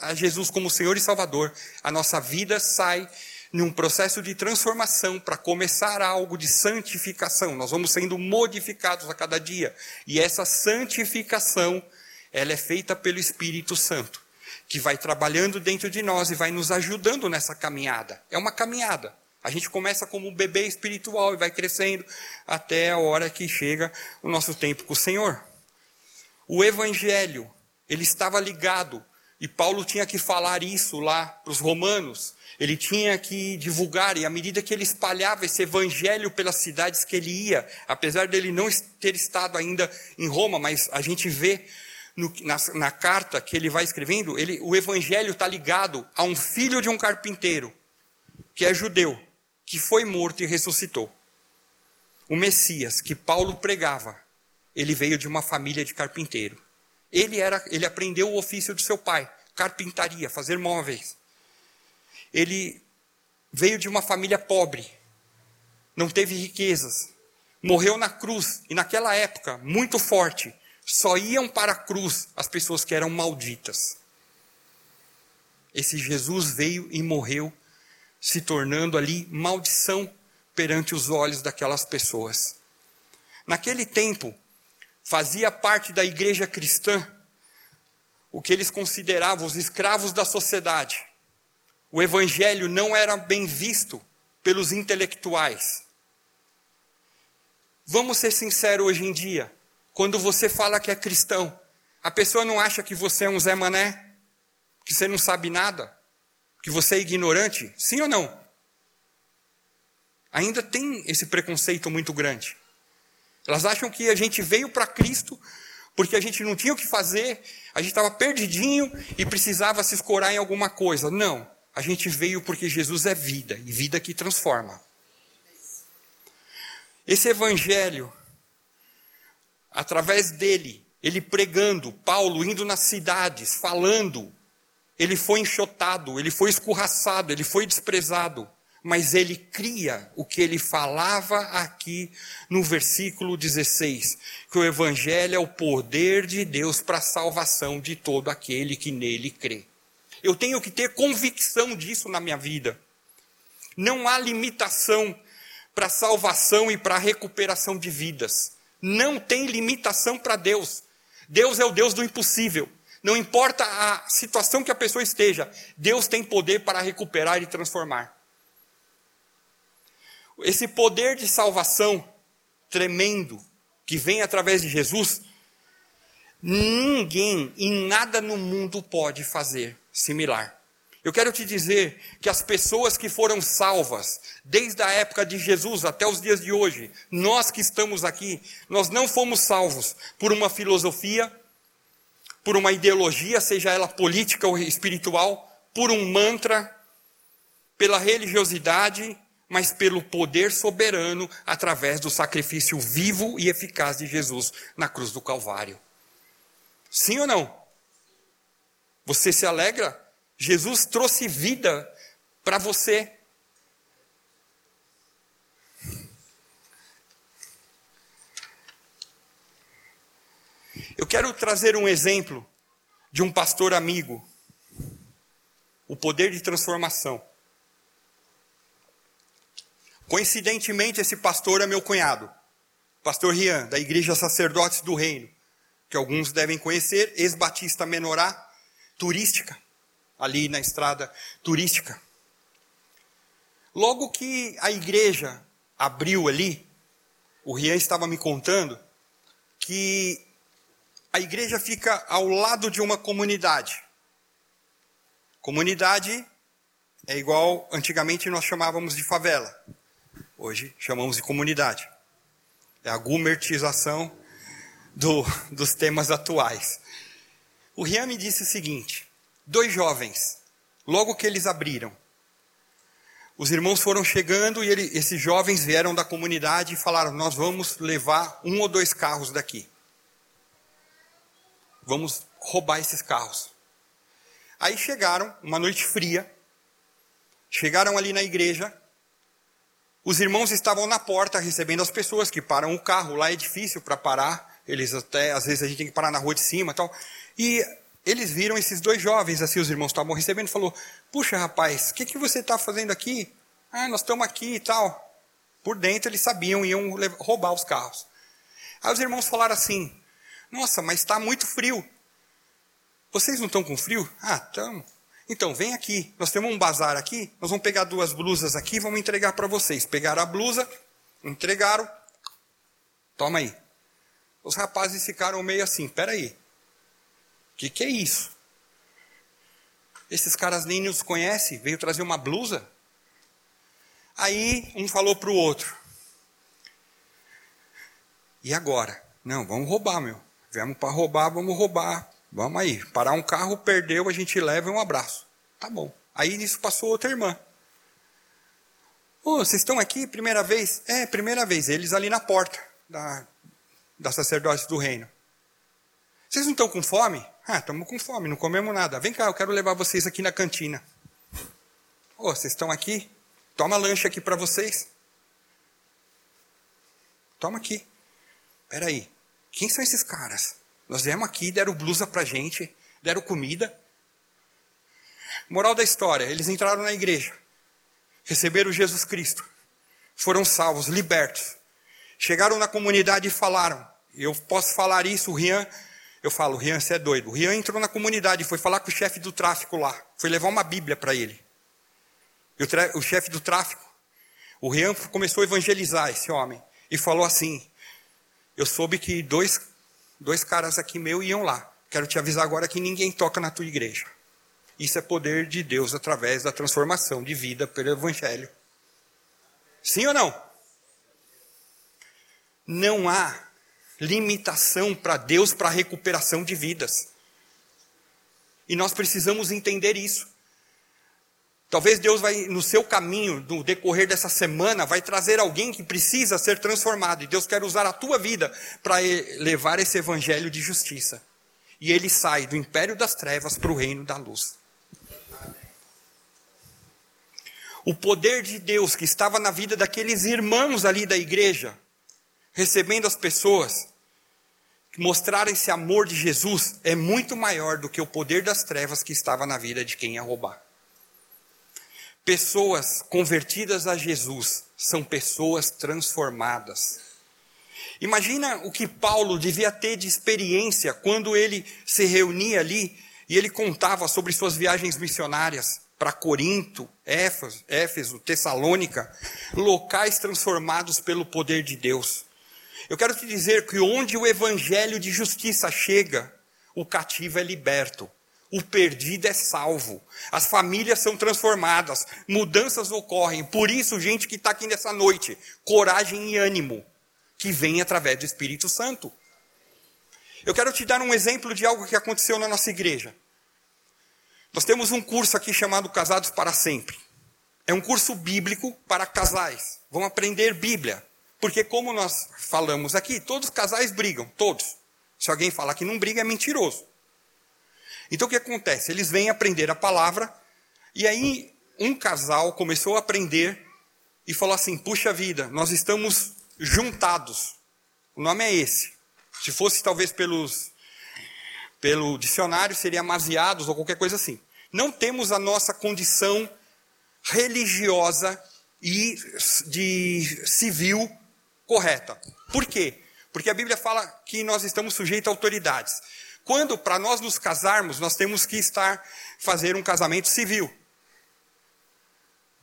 a Jesus como Senhor e Salvador, a nossa vida sai num processo de transformação para começar algo de santificação. Nós vamos sendo modificados a cada dia. E essa santificação, ela é feita pelo Espírito Santo, que vai trabalhando dentro de nós e vai nos ajudando nessa caminhada. É uma caminhada. A gente começa como um bebê espiritual e vai crescendo até a hora que chega o nosso tempo com o Senhor. O evangelho, ele estava ligado e Paulo tinha que falar isso lá para os romanos. Ele tinha que divulgar, e à medida que ele espalhava esse evangelho pelas cidades que ele ia, apesar dele não ter estado ainda em Roma, mas a gente vê no, na, na, carta que ele vai escrevendo, ele, o evangelho está ligado a um filho de um carpinteiro, que é judeu, que foi morto e ressuscitou. O Messias, que Paulo pregava, ele veio de uma família de carpinteiro. Ele, era, ele aprendeu o ofício do seu pai, carpintaria, fazer móveis. Ele veio de uma família pobre, não teve riquezas, morreu na cruz, e naquela época, muito forte, só iam para a cruz as pessoas que eram malditas. Esse Jesus veio e morreu, se tornando ali maldição perante os olhos daquelas pessoas. Naquele tempo, fazia parte da igreja cristã o que eles consideravam os escravos da sociedade. O evangelho não era bem visto pelos intelectuais. Vamos ser sinceros hoje em dia. Quando você fala que é cristão, a pessoa não acha que você é um Zé Mané, que você não sabe nada, que você é ignorante? Sim ou não? Ainda tem esse preconceito muito grande. Elas acham que a gente veio para Cristo porque a gente não tinha o que fazer, a gente estava perdidinho e precisava se escorar em alguma coisa. Não, a gente veio porque Jesus é vida e vida que transforma. Esse evangelho, através dele, ele pregando, Paulo indo nas cidades, falando, ele foi enxotado, ele foi escorraçado, ele foi desprezado mas ele cria o que ele falava aqui no versículo 16, que o evangelho é o poder de Deus para a salvação de todo aquele que nele crê. Eu tenho que ter convicção disso na minha vida. Não há limitação para a salvação e para a recuperação de vidas. Não tem limitação para Deus. Deus é o Deus do impossível. Não importa a situação que a pessoa esteja, Deus tem poder para recuperar e transformar esse poder de salvação tremendo que vem através de Jesus, ninguém em nada no mundo pode fazer similar. Eu quero te dizer que as pessoas que foram salvas, desde a época de Jesus até os dias de hoje, nós que estamos aqui, nós não fomos salvos por uma filosofia, por uma ideologia, seja ela política ou espiritual, por um mantra, pela religiosidade, mas pelo poder soberano através do sacrifício vivo e eficaz de Jesus na cruz do Calvário. Sim ou não? Você se alegra? Jesus trouxe vida para você. Eu quero trazer um exemplo de um pastor amigo. O poder de transformação. Coincidentemente, esse pastor é meu cunhado, pastor Rian, da Igreja Sacerdotes do Reino, que alguns devem conhecer, ex-batista menorá, turística, ali na estrada turística. Logo que a igreja abriu ali, o Rian estava me contando que a igreja fica ao lado de uma comunidade. Comunidade é igual antigamente nós chamávamos de favela. Hoje chamamos de comunidade. É a gumertização do, dos temas atuais. O Rian me disse o seguinte: dois jovens, Logo que eles abriram, os irmãos foram chegando e ele, esses jovens vieram da comunidade e falaram: Nós vamos levar um ou dois carros daqui. Vamos roubar esses carros. Aí chegaram, uma noite fria, chegaram ali na igreja, os irmãos estavam na porta recebendo as pessoas que param o carro, lá é difícil para parar, eles até, às vezes a gente tem que parar na rua de cima tal. E eles viram esses dois jovens, assim, os irmãos estavam recebendo, falou, puxa rapaz, o que, que você está fazendo aqui? Ah, nós estamos aqui e tal. Por dentro eles sabiam, iam roubar os carros. Aí os irmãos falaram assim, nossa, mas está muito frio. Vocês não estão com frio? Ah, estamos. Então, vem aqui. Nós temos um bazar aqui. Nós vamos pegar duas blusas aqui vamos entregar para vocês. Pegaram a blusa, entregaram. Toma aí. Os rapazes ficaram meio assim: peraí. O que, que é isso? Esses caras nem nos conhecem. Veio trazer uma blusa? Aí um falou para o outro: e agora? Não, vamos roubar, meu. Viemos para roubar, vamos roubar. Vamos aí. Parar um carro, perdeu, a gente leva e um abraço. Tá bom. Aí nisso passou outra irmã. Oh, vocês estão aqui, primeira vez? É, primeira vez. Eles ali na porta da, da sacerdócio do reino. Vocês não estão com fome? Ah, estamos com fome, não comemos nada. Vem cá, eu quero levar vocês aqui na cantina. Oh, vocês estão aqui? Toma lanche aqui para vocês. Toma aqui. Peraí. Quem são esses caras? Nós viemos aqui, deram blusa pra gente, deram comida. Moral da história: eles entraram na igreja, receberam Jesus Cristo, foram salvos, libertos. Chegaram na comunidade e falaram. Eu posso falar isso, o Rian. Eu falo, Rian, você é doido. O Rian entrou na comunidade, foi falar com o chefe do tráfico lá. Foi levar uma Bíblia para ele. E o, o chefe do tráfico, o Rian começou a evangelizar esse homem. E falou assim: Eu soube que dois dois caras aqui meu iam lá. Quero te avisar agora que ninguém toca na tua igreja. Isso é poder de Deus através da transformação de vida pelo Evangelho. Sim ou não? Não há limitação para Deus para recuperação de vidas. E nós precisamos entender isso. Talvez Deus vai, no seu caminho, no decorrer dessa semana, vai trazer alguém que precisa ser transformado. E Deus quer usar a tua vida para levar esse evangelho de justiça. E ele sai do império das trevas para o reino da luz. O poder de Deus que estava na vida daqueles irmãos ali da igreja, recebendo as pessoas, mostrar esse amor de Jesus, é muito maior do que o poder das trevas que estava na vida de quem ia roubar. Pessoas convertidas a Jesus são pessoas transformadas. Imagina o que Paulo devia ter de experiência quando ele se reunia ali e ele contava sobre suas viagens missionárias para Corinto, Éfeso, Éfeso, Tessalônica, locais transformados pelo poder de Deus. Eu quero te dizer que onde o evangelho de justiça chega, o cativo é liberto. O perdido é salvo. As famílias são transformadas. Mudanças ocorrem. Por isso, gente que está aqui nessa noite, coragem e ânimo, que vem através do Espírito Santo. Eu quero te dar um exemplo de algo que aconteceu na nossa igreja. Nós temos um curso aqui chamado Casados para Sempre. É um curso bíblico para casais. Vão aprender Bíblia. Porque, como nós falamos aqui, todos os casais brigam, todos. Se alguém falar que não briga, é mentiroso. Então o que acontece? Eles vêm aprender a palavra, e aí um casal começou a aprender e falou assim: puxa vida, nós estamos juntados. O nome é esse. Se fosse talvez pelos, pelo dicionário, seria amaziados ou qualquer coisa assim. Não temos a nossa condição religiosa e de civil correta. Por quê? Porque a Bíblia fala que nós estamos sujeitos a autoridades. Quando para nós nos casarmos, nós temos que estar fazer um casamento civil.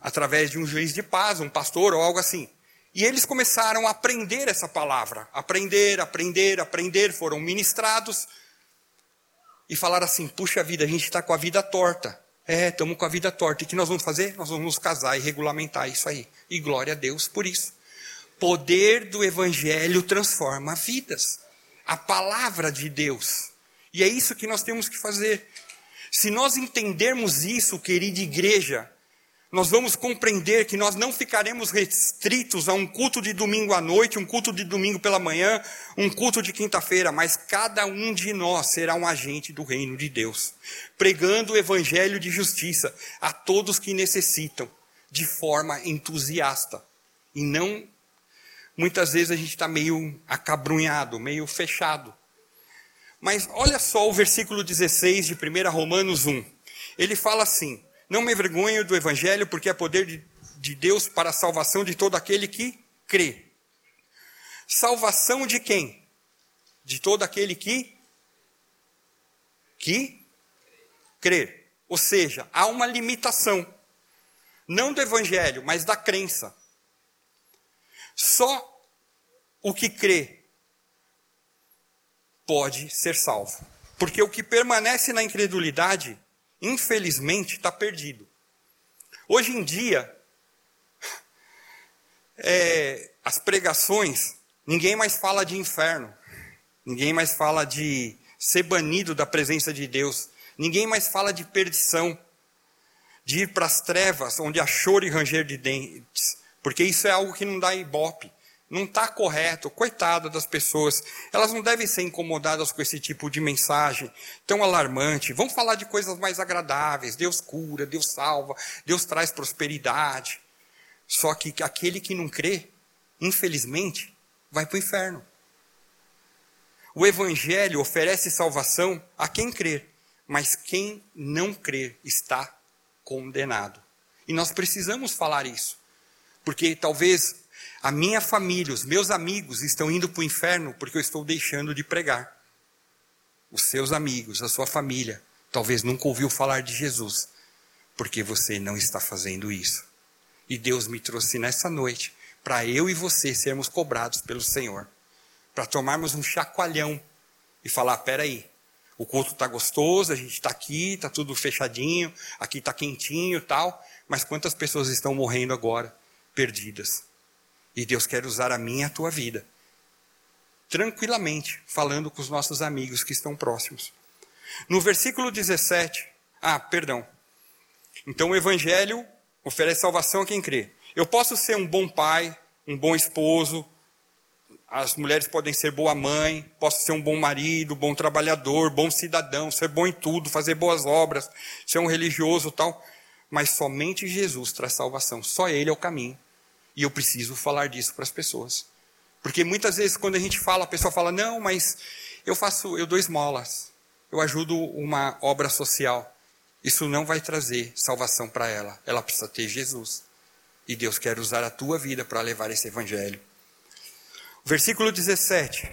Através de um juiz de paz, um pastor ou algo assim. E eles começaram a aprender essa palavra, aprender, aprender, aprender, foram ministrados e falaram assim: puxa vida, a gente está com a vida torta. É, estamos com a vida torta. E o que nós vamos fazer? Nós vamos nos casar e regulamentar isso aí. E glória a Deus por isso. Poder do Evangelho transforma vidas. A palavra de Deus e é isso que nós temos que fazer. Se nós entendermos isso, querida igreja, nós vamos compreender que nós não ficaremos restritos a um culto de domingo à noite, um culto de domingo pela manhã, um culto de quinta-feira, mas cada um de nós será um agente do reino de Deus, pregando o evangelho de justiça a todos que necessitam, de forma entusiasta. E não, muitas vezes a gente está meio acabrunhado, meio fechado. Mas olha só o versículo 16 de 1 Romanos 1. Ele fala assim: não me envergonho do Evangelho, porque é poder de, de Deus para a salvação de todo aquele que crê. Salvação de quem? De todo aquele que que crê. Ou seja, há uma limitação. Não do evangelho, mas da crença. Só o que crê pode ser salvo. Porque o que permanece na incredulidade infelizmente, está perdido. Hoje em dia, é, as pregações, ninguém mais fala de inferno, ninguém mais fala de ser banido da presença de Deus, ninguém mais fala de perdição, de ir para as trevas, onde há choro e ranger de dentes, porque isso é algo que não dá ibope não está correto, coitada das pessoas, elas não devem ser incomodadas com esse tipo de mensagem tão alarmante. Vamos falar de coisas mais agradáveis. Deus cura, Deus salva, Deus traz prosperidade. Só que aquele que não crê, infelizmente, vai para o inferno. O Evangelho oferece salvação a quem crer, mas quem não crer está condenado. E nós precisamos falar isso, porque talvez a minha família, os meus amigos estão indo para o inferno porque eu estou deixando de pregar. Os seus amigos, a sua família, talvez nunca ouviu falar de Jesus, porque você não está fazendo isso. E Deus me trouxe nessa noite para eu e você sermos cobrados pelo Senhor, para tomarmos um chacoalhão e falar: peraí, o culto está gostoso, a gente está aqui, está tudo fechadinho, aqui está quentinho tal, mas quantas pessoas estão morrendo agora, perdidas? E Deus quer usar a minha e a tua vida. Tranquilamente, falando com os nossos amigos que estão próximos. No versículo 17, ah, perdão. Então o evangelho oferece salvação a quem crê. Eu posso ser um bom pai, um bom esposo, as mulheres podem ser boa mãe, posso ser um bom marido, bom trabalhador, bom cidadão, ser bom em tudo, fazer boas obras, ser um religioso tal, mas somente Jesus traz salvação, só Ele é o caminho. E eu preciso falar disso para as pessoas. Porque muitas vezes quando a gente fala, a pessoa fala: "Não, mas eu faço, eu dou esmolas. Eu ajudo uma obra social". Isso não vai trazer salvação para ela. Ela precisa ter Jesus. E Deus quer usar a tua vida para levar esse evangelho. Versículo 17.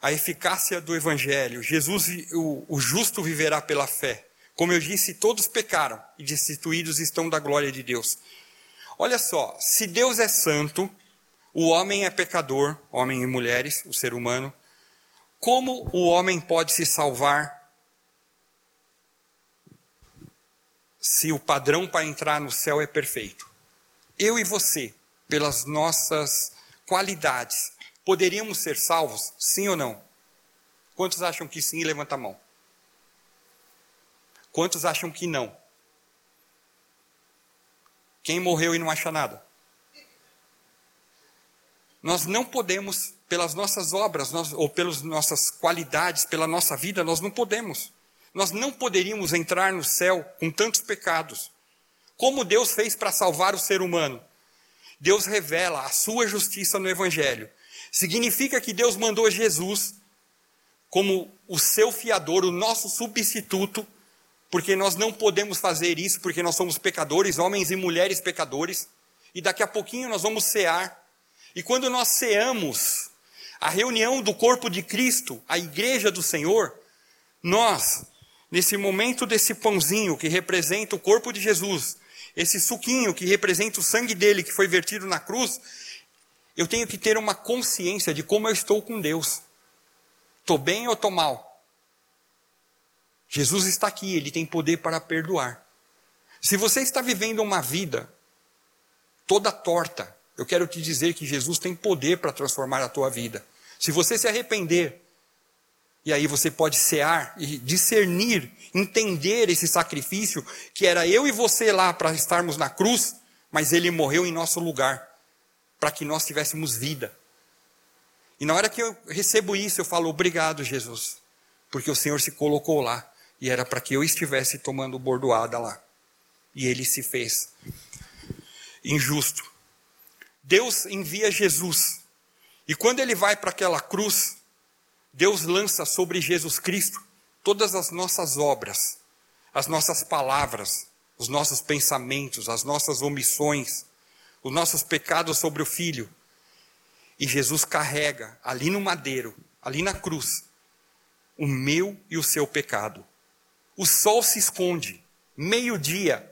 A eficácia do evangelho. Jesus, o, o justo viverá pela fé. Como eu disse, todos pecaram e destituídos estão da glória de Deus. Olha só, se Deus é santo, o homem é pecador, homem e mulheres, o ser humano, como o homem pode se salvar se o padrão para entrar no céu é perfeito? Eu e você, pelas nossas qualidades, poderíamos ser salvos? Sim ou não? Quantos acham que sim? Levanta a mão. Quantos acham que não? Quem morreu e não acha nada? Nós não podemos, pelas nossas obras, nós, ou pelas nossas qualidades, pela nossa vida, nós não podemos. Nós não poderíamos entrar no céu com tantos pecados. Como Deus fez para salvar o ser humano? Deus revela a sua justiça no Evangelho. Significa que Deus mandou Jesus como o seu fiador, o nosso substituto, porque nós não podemos fazer isso, porque nós somos pecadores, homens e mulheres pecadores, e daqui a pouquinho nós vamos cear. E quando nós ceamos a reunião do corpo de Cristo, a igreja do Senhor, nós, nesse momento desse pãozinho que representa o corpo de Jesus, esse suquinho que representa o sangue dele que foi vertido na cruz, eu tenho que ter uma consciência de como eu estou com Deus. Estou bem ou estou mal? Jesus está aqui, ele tem poder para perdoar. Se você está vivendo uma vida toda torta, eu quero te dizer que Jesus tem poder para transformar a tua vida. Se você se arrepender, E aí você pode cear e discernir, entender esse sacrifício que era eu e você lá para estarmos na cruz, mas ele morreu em nosso lugar, para que nós tivéssemos vida. E na hora que eu recebo isso, eu falo obrigado, Jesus, porque o Senhor se colocou lá e era para que eu estivesse tomando bordoada lá. E ele se fez injusto. Deus envia Jesus. E quando ele vai para aquela cruz, Deus lança sobre Jesus Cristo todas as nossas obras, as nossas palavras, os nossos pensamentos, as nossas omissões, os nossos pecados sobre o Filho. E Jesus carrega ali no madeiro, ali na cruz, o meu e o seu pecado. O sol se esconde, meio-dia,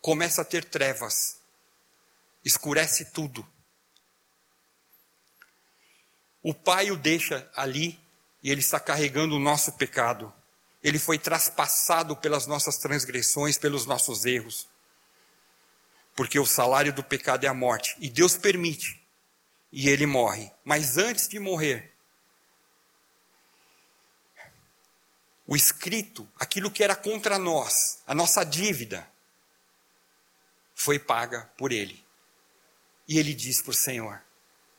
começa a ter trevas, escurece tudo. O Pai o deixa ali e ele está carregando o nosso pecado. Ele foi traspassado pelas nossas transgressões, pelos nossos erros. Porque o salário do pecado é a morte. E Deus permite. E ele morre. Mas antes de morrer, o escrito, aquilo que era contra nós, a nossa dívida, foi paga por ele. E ele diz para o Senhor,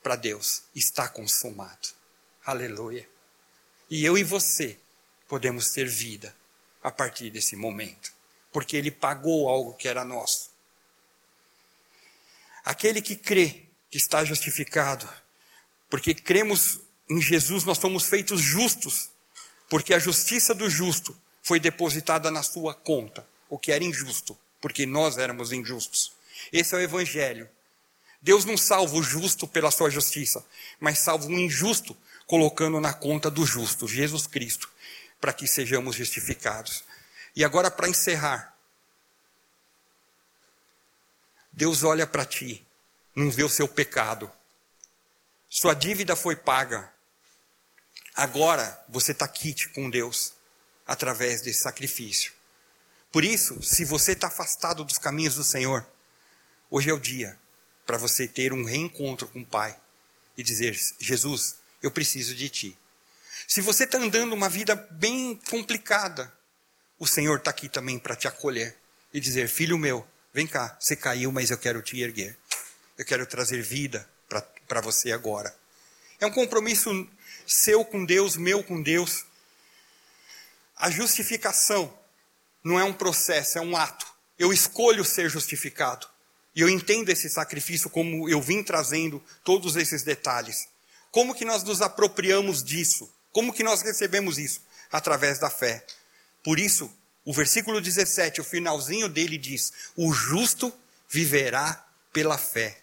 para Deus: está consumado. Aleluia. E eu e você podemos ter vida a partir desse momento, porque ele pagou algo que era nosso. Aquele que crê que está justificado, porque cremos em Jesus, nós somos feitos justos, porque a justiça do justo foi depositada na sua conta, o que era injusto, porque nós éramos injustos. Esse é o Evangelho. Deus não salva o justo pela sua justiça, mas salva o injusto colocando na conta do justo, Jesus Cristo, para que sejamos justificados. E agora, para encerrar, Deus olha para ti, não vê o seu pecado, sua dívida foi paga, agora você está quite com Deus, através desse sacrifício. Por isso, se você está afastado dos caminhos do Senhor, hoje é o dia para você ter um reencontro com o Pai e dizer: Jesus, eu preciso de ti. Se você está andando uma vida bem complicada, o Senhor está aqui também para te acolher e dizer: Filho meu, vem cá, você caiu, mas eu quero te erguer. Eu quero trazer vida para você agora. É um compromisso seu com Deus, meu com Deus. A justificação não é um processo, é um ato. Eu escolho ser justificado. E eu entendo esse sacrifício como eu vim trazendo todos esses detalhes. Como que nós nos apropriamos disso? Como que nós recebemos isso? Através da fé. Por isso, o versículo 17, o finalzinho dele diz: O justo viverá pela fé.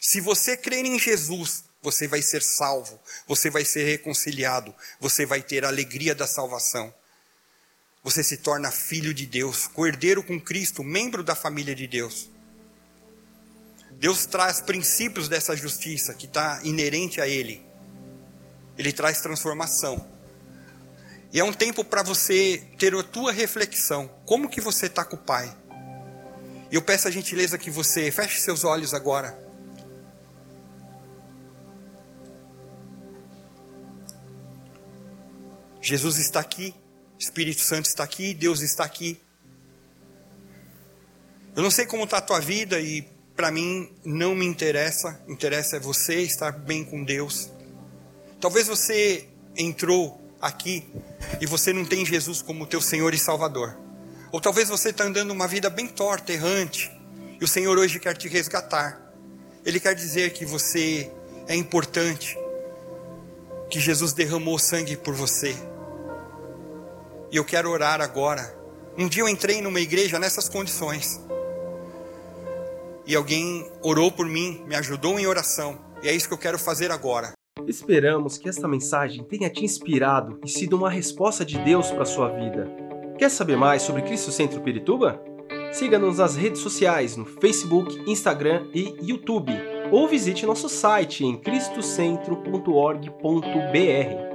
Se você crer em Jesus, você vai ser salvo, você vai ser reconciliado, você vai ter a alegria da salvação. Você se torna filho de Deus, cordeiro com Cristo, membro da família de Deus. Deus traz princípios dessa justiça que está inerente a Ele. Ele traz transformação. E é um tempo para você ter a tua reflexão. Como que você está com o Pai? Eu peço a gentileza que você feche seus olhos agora. Jesus está aqui, Espírito Santo está aqui, Deus está aqui. Eu não sei como está a tua vida e para mim não me interessa, interessa é você estar bem com Deus. Talvez você entrou aqui e você não tem Jesus como teu Senhor e Salvador. Ou talvez você está andando uma vida bem torta, errante, e o Senhor hoje quer te resgatar. Ele quer dizer que você é importante, que Jesus derramou sangue por você. E eu quero orar agora. Um dia eu entrei numa igreja nessas condições e alguém orou por mim, me ajudou em oração. E é isso que eu quero fazer agora. Esperamos que esta mensagem tenha te inspirado e sido uma resposta de Deus para a sua vida. Quer saber mais sobre Cristo Centro Pirituba? Siga-nos nas redes sociais no Facebook, Instagram e YouTube, ou visite nosso site em cristocentro.org.br.